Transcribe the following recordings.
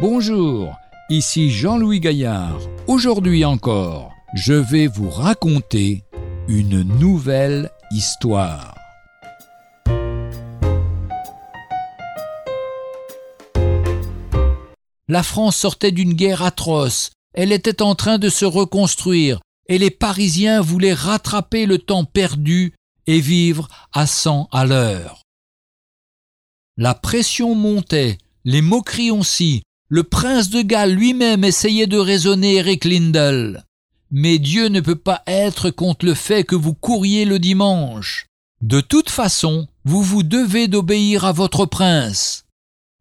Bonjour, ici Jean-Louis Gaillard. Aujourd'hui encore, je vais vous raconter une nouvelle histoire. La France sortait d'une guerre atroce, elle était en train de se reconstruire, et les Parisiens voulaient rattraper le temps perdu et vivre à cent à l'heure. La pression montait, les moqueries aussi, le prince de Galles lui-même essayait de raisonner Eric Lindell. Mais Dieu ne peut pas être contre le fait que vous couriez le dimanche. De toute façon, vous vous devez d'obéir à votre prince.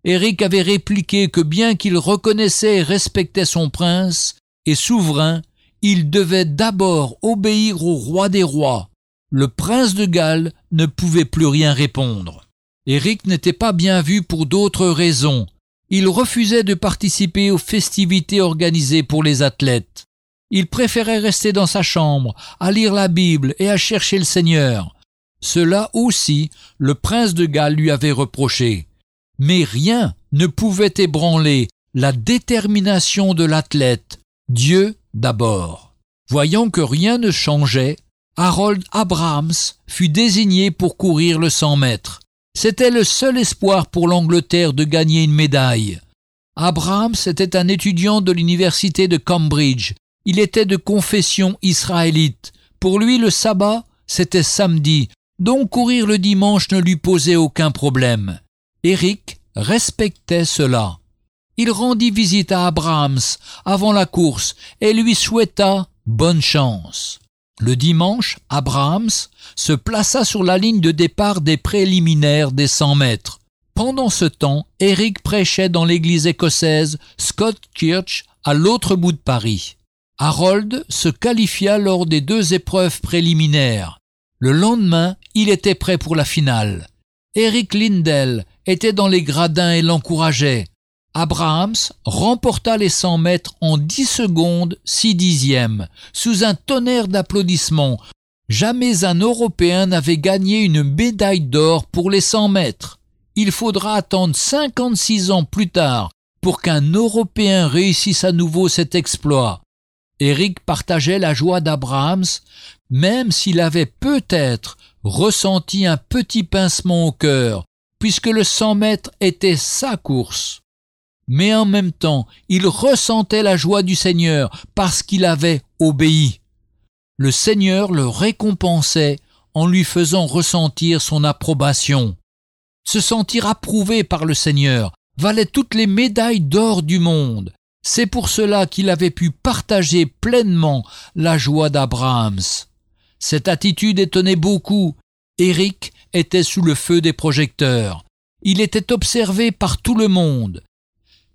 Eric avait répliqué que bien qu'il reconnaissait et respectait son prince et souverain, il devait d'abord obéir au roi des rois. Le prince de Galles ne pouvait plus rien répondre. Éric n'était pas bien vu pour d'autres raisons. Il refusait de participer aux festivités organisées pour les athlètes. Il préférait rester dans sa chambre, à lire la Bible et à chercher le Seigneur. Cela aussi, le prince de Galles lui avait reproché. Mais rien ne pouvait ébranler la détermination de l'athlète, Dieu d'abord. Voyant que rien ne changeait, Harold Abrahams fut désigné pour courir le 100 mètres. C'était le seul espoir pour l'Angleterre de gagner une médaille. Abrahams était un étudiant de l'université de Cambridge. Il était de confession israélite. Pour lui, le sabbat, c'était samedi, donc courir le dimanche ne lui posait aucun problème. Eric respectait cela. Il rendit visite à Abrahams avant la course et lui souhaita bonne chance. Le dimanche, Abrahams se plaça sur la ligne de départ des préliminaires des 100 mètres. Pendant ce temps, Eric prêchait dans l'église écossaise Scott Church à l'autre bout de Paris. Harold se qualifia lors des deux épreuves préliminaires. Le lendemain, il était prêt pour la finale. Eric Lindell était dans les gradins et l'encourageait. Abrahams remporta les 100 mètres en 10 secondes 6 dixièmes, sous un tonnerre d'applaudissements. Jamais un Européen n'avait gagné une médaille d'or pour les 100 mètres. Il faudra attendre 56 ans plus tard pour qu'un Européen réussisse à nouveau cet exploit. Eric partageait la joie d'Abrahams, même s'il avait peut-être ressenti un petit pincement au cœur, puisque le 100 mètres était sa course mais en même temps il ressentait la joie du Seigneur parce qu'il avait obéi. Le Seigneur le récompensait en lui faisant ressentir son approbation. Se sentir approuvé par le Seigneur valait toutes les médailles d'or du monde. C'est pour cela qu'il avait pu partager pleinement la joie d'Abrahams. Cette attitude étonnait beaucoup. Éric était sous le feu des projecteurs. Il était observé par tout le monde.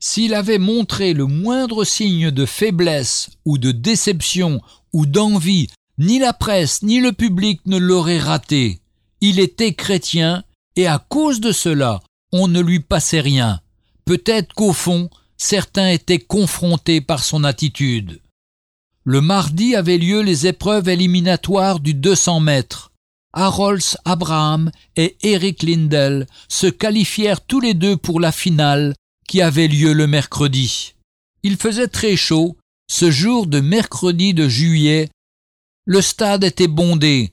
S'il avait montré le moindre signe de faiblesse ou de déception ou d'envie, ni la presse ni le public ne l'auraient raté. Il était chrétien et à cause de cela, on ne lui passait rien. Peut-être qu'au fond, certains étaient confrontés par son attitude. Le mardi avaient lieu les épreuves éliminatoires du 200 mètres. Harold Abraham et Eric Lindell se qualifièrent tous les deux pour la finale qui avait lieu le mercredi. Il faisait très chaud, ce jour de mercredi de juillet. Le stade était bondé.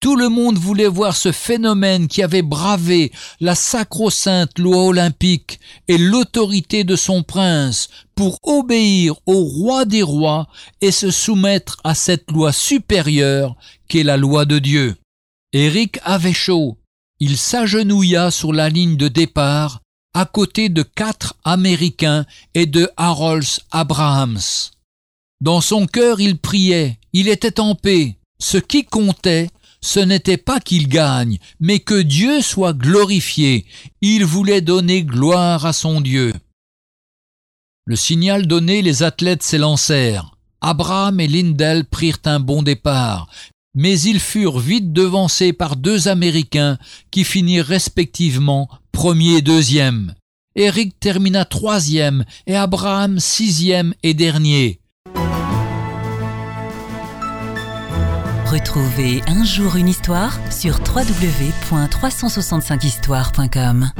Tout le monde voulait voir ce phénomène qui avait bravé la sacro-sainte loi olympique et l'autorité de son prince pour obéir au roi des rois et se soumettre à cette loi supérieure qu'est la loi de Dieu. Eric avait chaud. Il s'agenouilla sur la ligne de départ à côté de quatre Américains et de Harold Abrahams. Dans son cœur il priait, il était en paix. Ce qui comptait, ce n'était pas qu'il gagne, mais que Dieu soit glorifié. Il voulait donner gloire à son Dieu. Le signal donné, les athlètes s'élancèrent. Abraham et Lindell prirent un bon départ, mais ils furent vite devancés par deux Américains qui finirent respectivement premier et deuxième. Eric termina troisième et Abraham sixième et dernier. Retrouvez un jour une histoire sur www.365histoire.com.